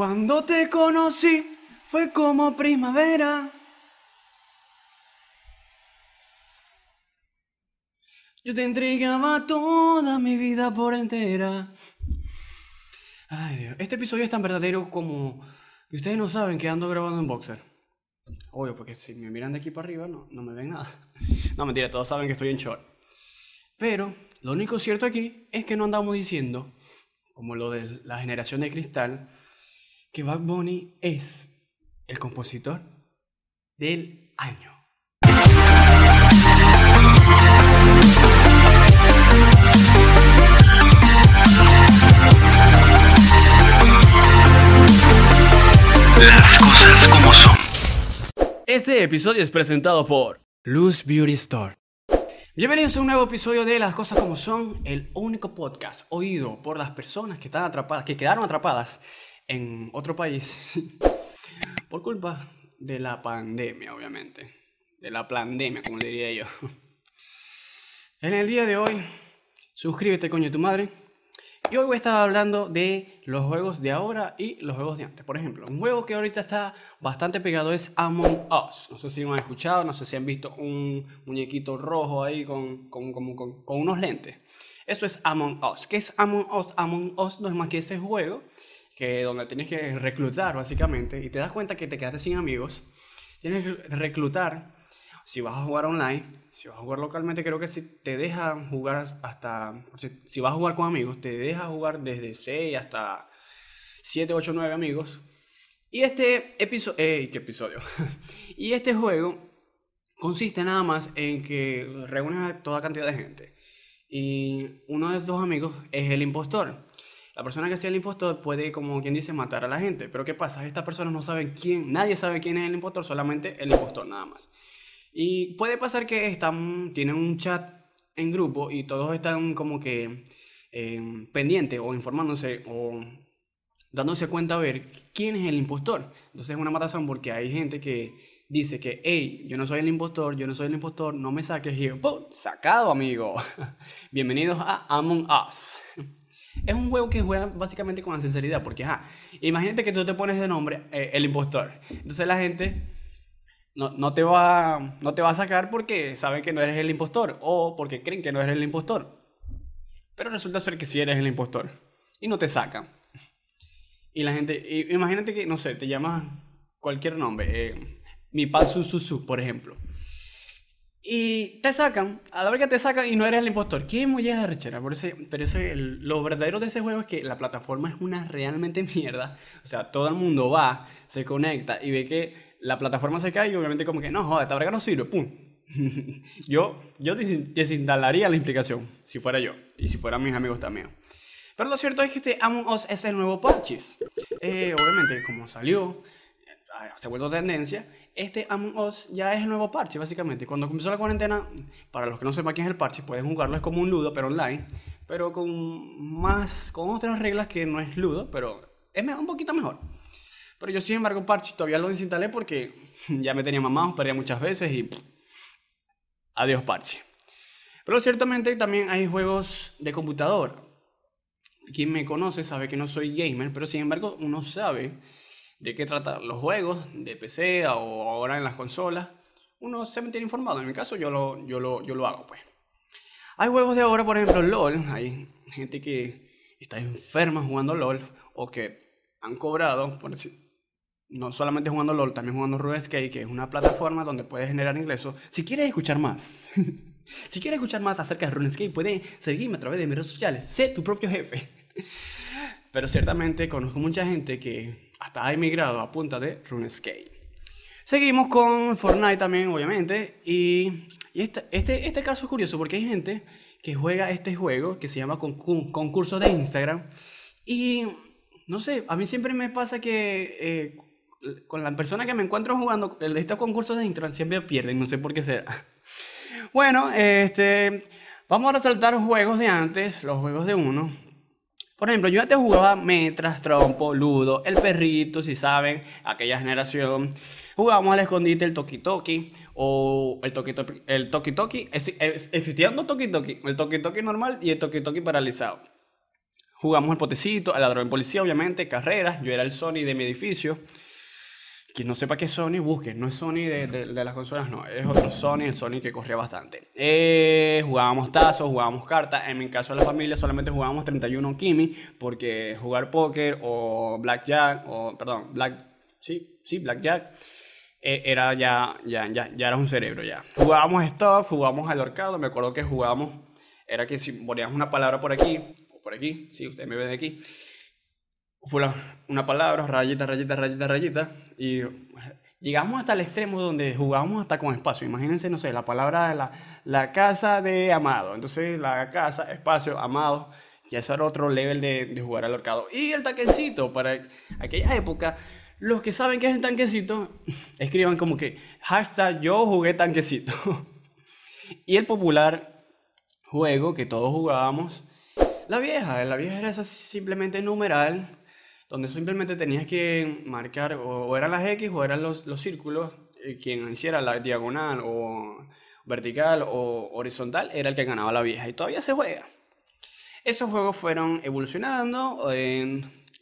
Cuando te conocí fue como primavera. Yo te entregaba toda mi vida por entera. Ay, Dios. Este episodio es tan verdadero como que ustedes no saben que ando grabando en boxer. Obvio, porque si me miran de aquí para arriba no, no me ven nada. No, mentira, todos saben que estoy en short. Pero lo único cierto aquí es que no andamos diciendo, como lo de la generación de cristal, que Bad Bunny es el compositor del año. Las cosas como son. Este episodio es presentado por Luz Beauty Store. Bienvenidos a un nuevo episodio de Las Cosas Como Son, el único podcast oído por las personas que están atrapadas, que quedaron atrapadas en otro país por culpa de la pandemia, obviamente. De la pandemia, como le diría yo. En el día de hoy, suscríbete, coño, tu madre. Y hoy voy a estar hablando de los juegos de ahora y los juegos de antes. Por ejemplo, un juego que ahorita está bastante pegado es Among Us. No sé si lo han escuchado, no sé si han visto un muñequito rojo ahí con, con, con, con, unos lentes. Esto es Among Us. ¿Qué es Among Us? Among Us no es más que ese juego que donde tienes que reclutar básicamente y te das cuenta que te quedaste sin amigos. Tienes que reclutar si vas a jugar online, si vas a jugar localmente, creo que si te deja jugar hasta. Si vas a jugar con amigos, te deja jugar desde 6 hasta 7, 8, 9 amigos. Y este episodio. Eh, ¿Qué episodio? y este juego consiste nada más en que reúnes a toda cantidad de gente. Y uno de estos amigos es el impostor. La persona que sea el impostor puede, como quien dice, matar a la gente. Pero ¿qué pasa? Estas personas no saben quién, nadie sabe quién es el impostor, solamente el impostor nada más. Y puede pasar que están, tienen un chat en grupo y todos están como que eh, pendientes o informándose o dándose cuenta a ver quién es el impostor. Entonces es una matazón porque hay gente que dice que, hey, yo no soy el impostor, yo no soy el impostor, no me saques. Y yo, ¡pum! ¡Sacado, amigo! Bienvenidos a Among Us. Es un juego que juega básicamente con la sinceridad, porque, ajá, imagínate que tú te pones de nombre eh, el impostor. Entonces la gente no, no, te va, no te va a sacar porque saben que no eres el impostor o porque creen que no eres el impostor. Pero resulta ser que sí eres el impostor y no te sacan. Y la gente, imagínate que, no sé, te llamas cualquier nombre, eh, mi pasu susu, por ejemplo. Y te sacan, a la vez que te sacan y no eres el impostor. ¿Qué molleja rechera? Por ese, pero ese, lo verdadero de ese juego es que la plataforma es una realmente mierda. O sea, todo el mundo va, se conecta y ve que la plataforma se cae y obviamente como que no, joder, esta verga no sirve, pum. yo, yo desinstalaría la implicación, si fuera yo, y si fueran mis amigos también. Pero lo cierto es que este Among Us es el nuevo parches. Eh, obviamente, como salió, eh, se ha vuelto tendencia, este Among Us ya es el nuevo parche, básicamente. Cuando comenzó la cuarentena, para los que no sepan quién es el parche, pueden jugarlo, es como un ludo, pero online, pero con más, con otras reglas que no es ludo, pero es un poquito mejor. Pero yo, sin embargo, Parche todavía lo desinstalé porque ya me tenía mamado, perdía muchas veces y. Adiós, Parche. Pero ciertamente también hay juegos de computador. Quien me conoce sabe que no soy gamer, pero sin embargo, uno sabe de qué tratan los juegos de PC o ahora en las consolas. Uno se mantiene informado. En mi caso, yo lo, yo lo, yo lo hago, pues. Hay juegos de ahora, por ejemplo, LOL. Hay gente que está enferma jugando LOL o que han cobrado, por no solamente jugando LOL, también jugando RuneScape, que es una plataforma donde puedes generar ingresos. Si quieres escuchar más, si quieres escuchar más acerca de RuneScape, puedes seguirme a través de mis redes sociales. Sé tu propio jefe. Pero ciertamente conozco mucha gente que hasta ha emigrado a punta de RuneScape. Seguimos con Fortnite también, obviamente. Y, este, este, este, caso es curioso porque hay gente que juega este juego que se llama concurso de Instagram. Y no sé, a mí siempre me pasa que eh, con la persona que me encuentro jugando el estos concursos de Instagram siempre pierden, no sé por qué sea. Bueno, este, vamos a resaltar juegos de antes, los juegos de uno. Por ejemplo, yo antes jugaba Metras, Trompo, Ludo, El Perrito, si saben, aquella generación. Jugábamos al escondite, el Toki Toki, o el Toki Toki. El Toki Toki, existían dos Toki Toki, el Toki Toki normal y el Toki Toki paralizado. Jugamos el potecito, el ladrón policía, obviamente, carreras. Yo era el Sony de mi edificio. Quien no sepa qué es Sony, busque. No es Sony de, las consolas, no. Es otro Sony, el Sony que corría bastante. Eh, jugábamos tazos, jugábamos cartas. En mi caso la familia solamente jugábamos 31 Kimi. Porque jugar póker o Blackjack, o perdón, Black, sí, sí, Blackjack. eh, era ya, ya, ya, ya era un cerebro ya. Jugábamos stop, jugábamos al horcado. Me acuerdo que jugábamos, era que si poníamos una palabra por aquí, o por aquí, sí, ustedes me ven aquí una palabra, rayita, rayita, rayita, rayita, y llegamos hasta el extremo donde jugábamos hasta con espacio. Imagínense, no sé, la palabra, la, la casa de Amado. Entonces, la casa, espacio, Amado, ya eso era otro level de, de jugar al horcado. Y el tanquecito, para aquella época, los que saben qué es el tanquecito, escriban como que hashtag yo jugué tanquecito. y el popular juego que todos jugábamos, la vieja, la vieja era simplemente numeral, donde simplemente tenías que marcar o, eran las X o eran los, los círculos, eh, quien hiciera la diagonal o vertical o horizontal era el que ganaba la vieja y todavía se juega. Esos juegos fueron evolucionando,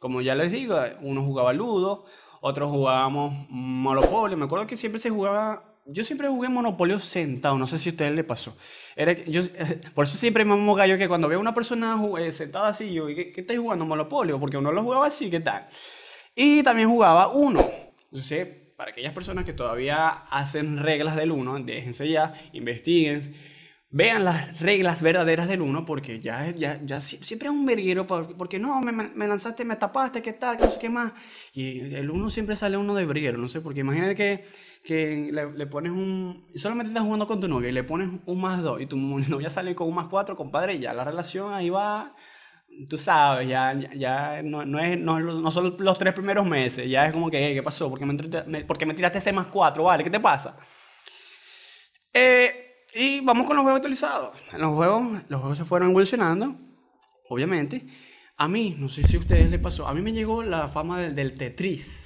como ya les digo, uno jugaba Ludo, otros jugábamos Monopolio, me acuerdo que siempre se jugaba, yo siempre jugué Monopolio sentado, no sé si a ustedes les pasó. Era, yo, por eso siempre me amo gallo que cuando veo a una persona eh, sentada así, yo, ¿y ¿qué, qué estáis jugando Monopolio? Porque uno lo jugaba así, ¿qué tal? Y también jugaba uno. Entonces, para aquellas personas que todavía hacen reglas del uno, déjense ya, investiguen, vean las reglas verdaderas del uno, porque ya, ya, ya si- siempre es un verguero, por- porque no, me, me- lanzaste, me tapaste, ¿qué tal? Que no sé qué más. Y el uno siempre sale uno de verguero, no sé, porque imagínate que, que le, le pones un. Solamente estás jugando con tu novia y le pones un más dos y tu novia sale con un más cuatro, compadre, y ya la relación ahí va. Tú sabes, ya, ya, ya no, no, es, no, no son los tres primeros meses, ya es como que, "Eh, ¿qué pasó? ¿Por qué me, me- por qué me tiraste ese más cuatro? Vale, ¿qué te pasa? Eh, y vamos con los juegos actualizados. Los juegos, los juegos se fueron evolucionando, obviamente. A mí, no sé si a ustedes les pasó, a mí me llegó la fama del, Tetris.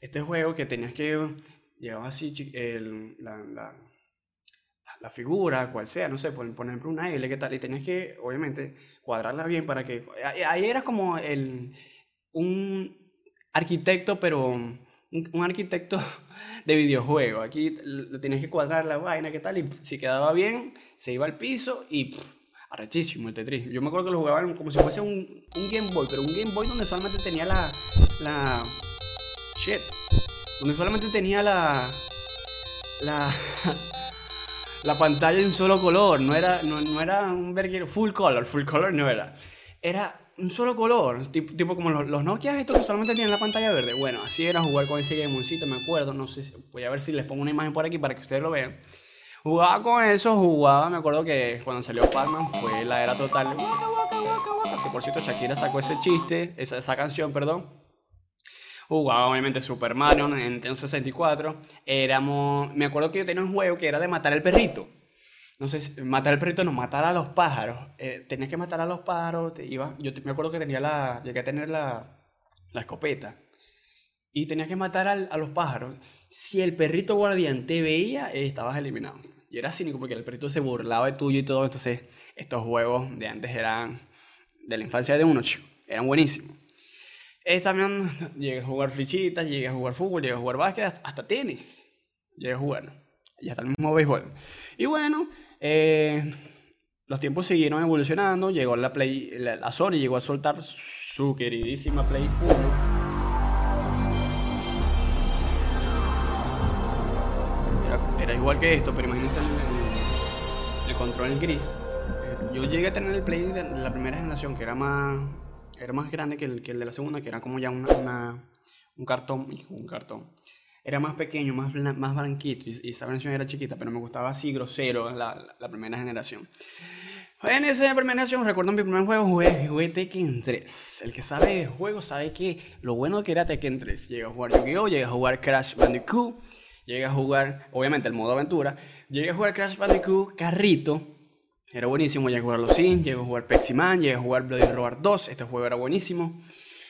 Este juego que tenías que llevar así la, la- la figura, cual sea, no sé, por, por ejemplo una L, ¿qué tal? Y tenías que, obviamente, cuadrarla bien para que... Ahí, ahí era como el, un arquitecto, pero un, un arquitecto de videojuego. Aquí lo tenías que cuadrar la vaina, ¿qué tal? Y si quedaba bien, se iba al piso y pff, arrechísimo el Tetris. Yo me acuerdo que lo jugaban como si fuese un, Game Boy, pero un Game Boy donde solamente tenía la... la shit. Donde solamente tenía la... la... la pantalla en solo color, no era, no, no era un verguero full color, full color no era. Era un solo color, tipo, tipo como los, los Nokia estos que solamente tenían la pantalla verde. Bueno, así era jugar con ese Gameoncito, me acuerdo, no sé, si- voy a ver si les pongo una imagen por aquí para que ustedes lo vean. Jugaba con eso, jugaba, me acuerdo que cuando salió Pac-Man fue la era total. waka, waka, waka, Que por cierto Shakira sacó ese chiste, esa, esa canción, perdón. Jugaba obviamente Super Mario en Nintendo 64. Éramos, me acuerdo que yo tenía un juego que era de matar al perrito. No sé, matar al perrito no, matar a los pájaros. Eh, tenías que matar a los pájaros. Te iba, yo te- me acuerdo que tenía la, llegué a tener la, la escopeta. Y tenías que matar al- a los pájaros. Si el perrito guardián te veía, eh, estabas eliminado. Y era cínico porque el perrito se burlaba de tuyo y todo. Entonces, estos juegos de antes eran de la infancia de uno, chico. Eran buenísimos. Eh, también llegué a jugar flechitas, llegué a jugar fútbol, llegué a jugar básquet, hasta- hasta tenis. Llegué a jugar. Y hasta el mismo béisbol. Y bueno, eh, los tiempos siguieron evolucionando. Llegó la Play, la, Sony llegó a soltar su queridísima Play 1. Era, igual que esto, pero imagínense el, el- el control gris. Eh, Yo llegué a tener el Play de la primera generación, que era más, era más grande que el, que el de la segunda, que era como ya una- un cartón, un cartón. Era más pequeño, más, más blanquito, y, y esa versión era chiquita, pero me gustaba así grosero la, la, la primera generación. En esa primera generación, recuerdo mi primer juego, jugué, jugué Tekken 3. El que sabe de juegos sabe que lo bueno que era Tekken 3. Llegué a jugar Yu-Gi-Oh!, llegué a jugar Crash Bandicoot, llegué a jugar, obviamente, el modo aventura, llegué a jugar Crash Bandicoot Carrito, era buenísimo, llegué a jugar Los Sims, llegué a jugar Pepsi Man, llegué a jugar Bloody Roar 2, este juego era buenísimo.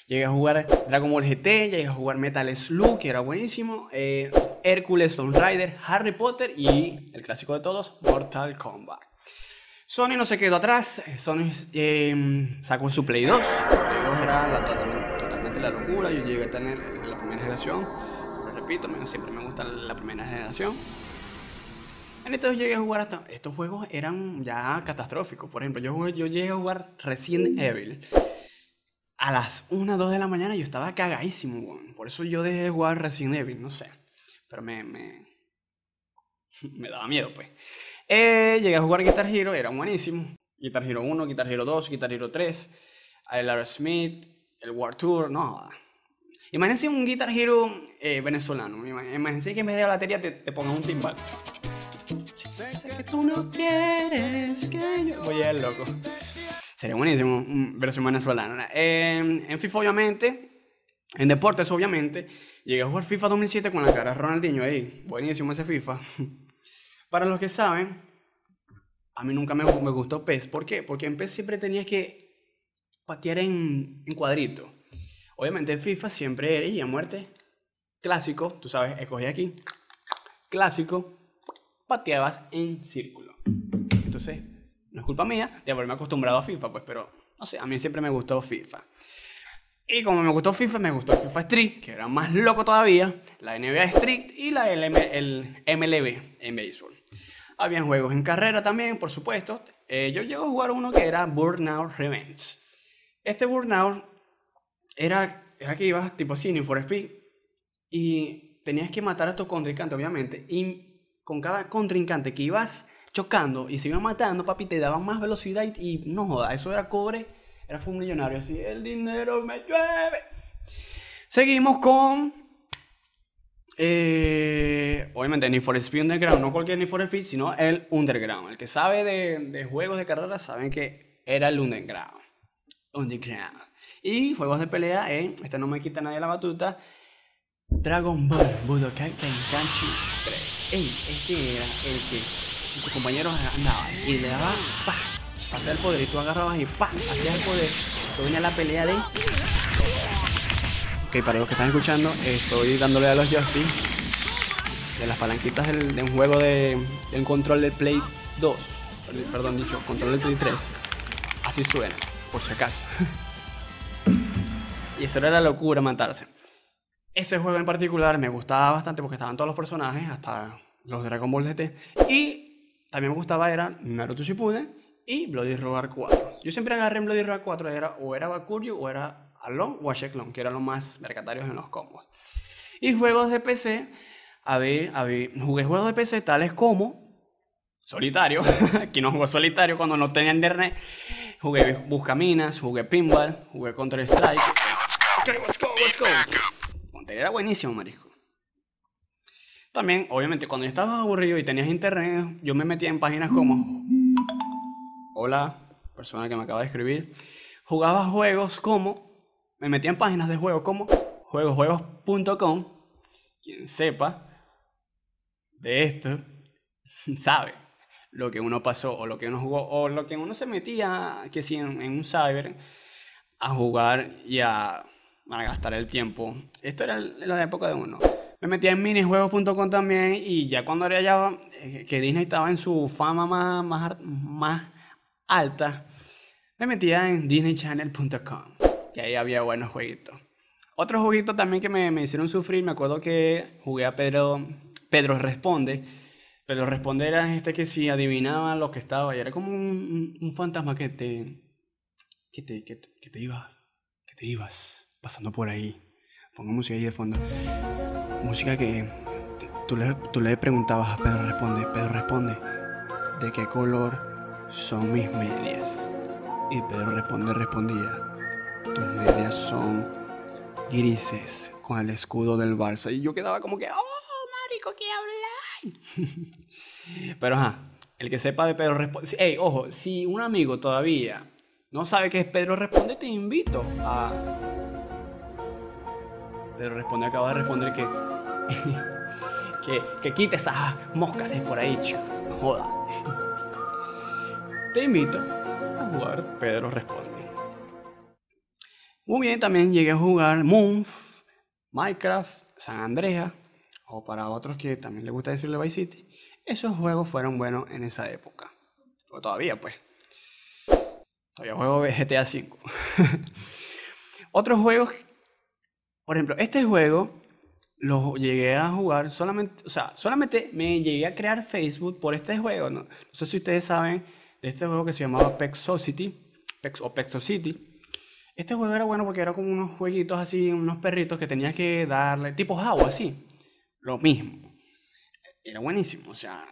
Llegué a jugar Dragon Ball GT, llegué a jugar Metal Slug, que era buenísimo. eh, Hércules, Tomb Raider, Harry Potter y el clásico de todos, Mortal Kombat. Sony no se quedó atrás, Sony eh, sacó su Play 2. Play 2 era totalmente, la locura, yo llegué a tener la primera generación, lo repito, siempre me gusta la primera generación. Entonces llegué a jugar hasta... Estos juegos eran ya catastróficos, por ejemplo, yo, yo llegué a jugar Resident Evil a las 1, 2 de la mañana yo estaba cagadísimo, weón. por eso yo dejé de jugar Resident Evil, no sé, pero me, me, me daba miedo, pues. Eh, llegué a jugar Guitar Hero, era buenísimo. Guitar Hero 1, Guitar Hero 2, Guitar Hero 3, el Aerosmith, el War Tour, no. Imagínense un Guitar Hero eh, venezolano. Ima- Imagínense que en vez de la batería te, te pongan un timbal. Sé que tú no quieres que yo... Voy a ir loco. Sería buenísimo, mm, versión venezolana. Eh, en FIFA, obviamente, en deportes, obviamente, llegué a jugar FIFA 2007 con la cara de Ronaldinho ahí. Buenísimo ese FIFA. Para los que saben, a mí nunca me, me gustó PES. ¿Por qué? Porque en PES siempre tenías que patear en, en cuadrito. Obviamente en FIFA siempre eres y a muerte. Clásico, tú sabes, escogí aquí. Clásico, pateabas en círculo. Entonces, no es culpa mía de haberme acostumbrado a FIFA, pues, pero no sé, a mí siempre me gustó FIFA. Y como me gustó FIFA, me gustó FIFA Street, que era más loco todavía, la NBA Street y la el MLB en béisbol. Habían juegos en carrera también, por supuesto. Eh, yo llego a jugar uno que era Burnout Revenge. Este Burnout era, era que ibas tipo Need for Speed, y tenías que matar a tu contrincante, obviamente. Y con cada contrincante que ibas chocando y se iba matando, papi, te daban más velocidad y, no joda, eso era cobre, era un millonario así, el dinero me llueve. Seguimos con... eh, obviamente Need for Speed Underground, no cualquier Need for Speed, sino el Underground. El que sabe de, de juegos de carreras saben que era el Underground. Underground. Y juegos de pelea en, este no me quita nadie la batuta, Dragon Ball Budokai Tenkaichi 3. Ey, este era el que si tus compañeros andaban y le daban pa, hacía el poder y tú agarrabas y pa, hacías el poder. Eso venía la pelea de. Ok, para los que están escuchando, estoy dándole a los joysticks de las palanquitas del- de un juego de, de un control de Play 2. Perd- Perdón, dicho, control de Play 3. Así suena, por si acaso. y eso era la locura, matarse. Ese juego en particular me gustaba bastante porque estaban todos los personajes, hasta los Dragon Ball GT. Y también me gustaba era Naruto Shippuden y Bloody Roar 4. Yo siempre agarré en Bloody Roar 4 era, o era Bakuryu o era Alon o Asheklon, que eran los más mercatarios en los combos. Y juegos de PC, a ver, jugué juegos de PC tales como Solitario, aquí no jugó Solitario cuando no tenía internet. Jugué Buscaminas, jugué Pinball, jugué Counter Strike. Ok, let's go, let's go. Era buenísimo, marisco. También, obviamente, cuando yo estaba aburrido y tenías internet, yo me metía en páginas como Hola, persona que me acaba de escribir. Jugaba juegos como. Me metía en páginas de juegos como juegosjuegos.com. Quien sepa de esto sabe lo que uno pasó o lo que uno jugó o lo que uno se metía, que si en, un cyber, a jugar y a, a gastar el tiempo. Esto era la época de uno. Me metía en minijuegos.com también y ya cuando era ya eh, que Disney estaba en su fama más, más, más alta, me metía en disneychannel.com, que ahí había buenos jueguitos. Otro jueguito también que me, me hicieron sufrir, me acuerdo que jugué a Pedro, Pedro Responde. Pedro Responde era este que si adivinaba lo que estaba, y era como un, un- fantasma que te, que te, que te, que te iba, que te ibas pasando por ahí. Pongo música ahí de fondo. Música que tú le, tú le preguntabas a Pedro Responde, Pedro Responde, ¿de qué color son mis medias? Y Pedro Responde respondía, tus medias son grises con el escudo del Barça. Y yo quedaba como que, ¡oh, marico, qué habláis! Pero ajá, el que sepa de Pedro Responde... Ey, ojo, si un amigo todavía no sabe qué es Pedro Responde, te invito a... Pedro Responde acaba de responder que... que, que quite esas moscas de por ahí. No joda. Te invito a jugar Pedro Responde. Muy bien, también llegué a jugar Moon, Minecraft, San Andreas, o para otros que también les gusta decirle Vice City. Esos juegos fueron buenos en esa época. O todavía, pues. Todavía juego GTA V. Otros juegos, por ejemplo, este juego lo llegué a jugar solamente, o sea, solamente me llegué a crear Facebook por este juego. No, no sé si ustedes saben de este juego que se llamaba Pexocity Pex, o Pexocity. Este juego era bueno porque era como unos jueguitos así, unos perritos que tenías que darle, tipo agua, así. Lo mismo. Era buenísimo, o sea,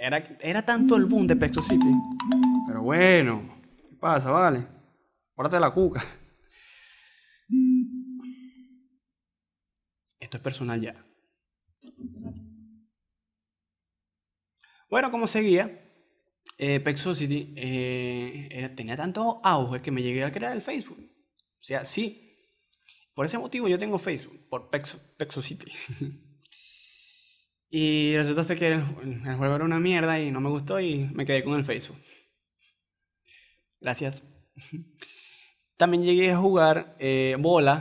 era, era tanto el boom de Pexocity. Pero bueno, ¿qué pasa, vale? Pórtate la cuca. Esto es personal ya. Bueno, como seguía, eh, Pexocity eh, tenía tanto auge que me llegué a crear el Facebook. O sea, sí. Por ese motivo yo tengo Facebook, por Pexo, Pexocity. y resulta ser que el, el juego era una mierda y no me gustó y me quedé con el Facebook. Gracias. También llegué a jugar eh, Bola,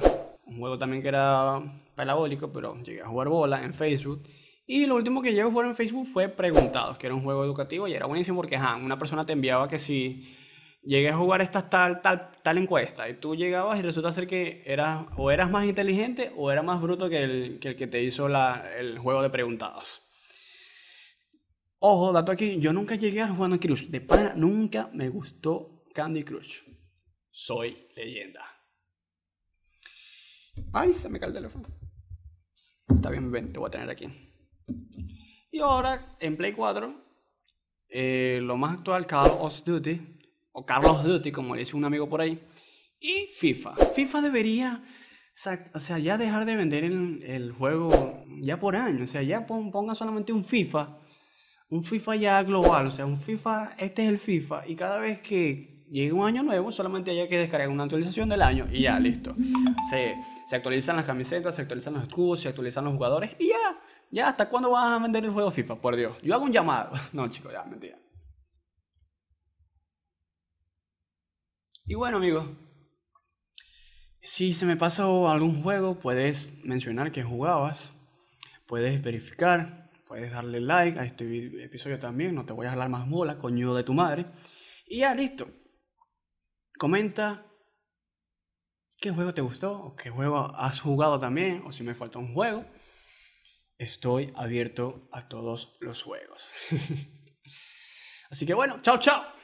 un juego también que era parabólico, pero llegué a jugar Bola en Facebook. Y lo último que llegué a jugar en Facebook fue Preguntados, que era un juego educativo y era buenísimo porque ajá, una persona te enviaba que si llegué a jugar esta tal, tal, tal encuesta y tú llegabas y resulta ser que eras, o eras más inteligente o eras más bruto que el que, te hizo el juego de Preguntados. Ojo, dato aquí, yo nunca llegué a jugar Candy Crush. De pana, nunca me gustó Candy Crush. Soy leyenda. Ay, se me cae el teléfono. Ven, te voy a tener aquí. Y ahora, en Play 4, eh, lo más actual, Call of Duty, o Carlos Duty, como le dice un amigo por ahí, y FIFA. FIFA debería, o sea, ya dejar de vender el, el juego ya por año, o sea, ya pon- ponga solamente un FIFA, un FIFA ya global, o sea, un FIFA, este es el FIFA, y cada vez que llegue un año nuevo, solamente haya que descargar una actualización del año y ya, listo. Se, se actualizan las camisetas, se actualizan los escudos, se actualizan los jugadores y ya. Ya, ¿hasta cuándo vas a vender el juego FIFA? Por Dios. Yo hago un llamado. No, chicos, ya, mentira. Y bueno, amigos. Si se me pasó algún juego, puedes mencionar que jugabas. Puedes verificar. Puedes darle like a este episodio también. No te voy a jalar más bola, coño de tu madre. Y ya, listo. Comenta qué juego te gustó, o qué juego has jugado también, o si me falta un juego. Estoy abierto a todos los juegos. Así que bueno, chao, chao.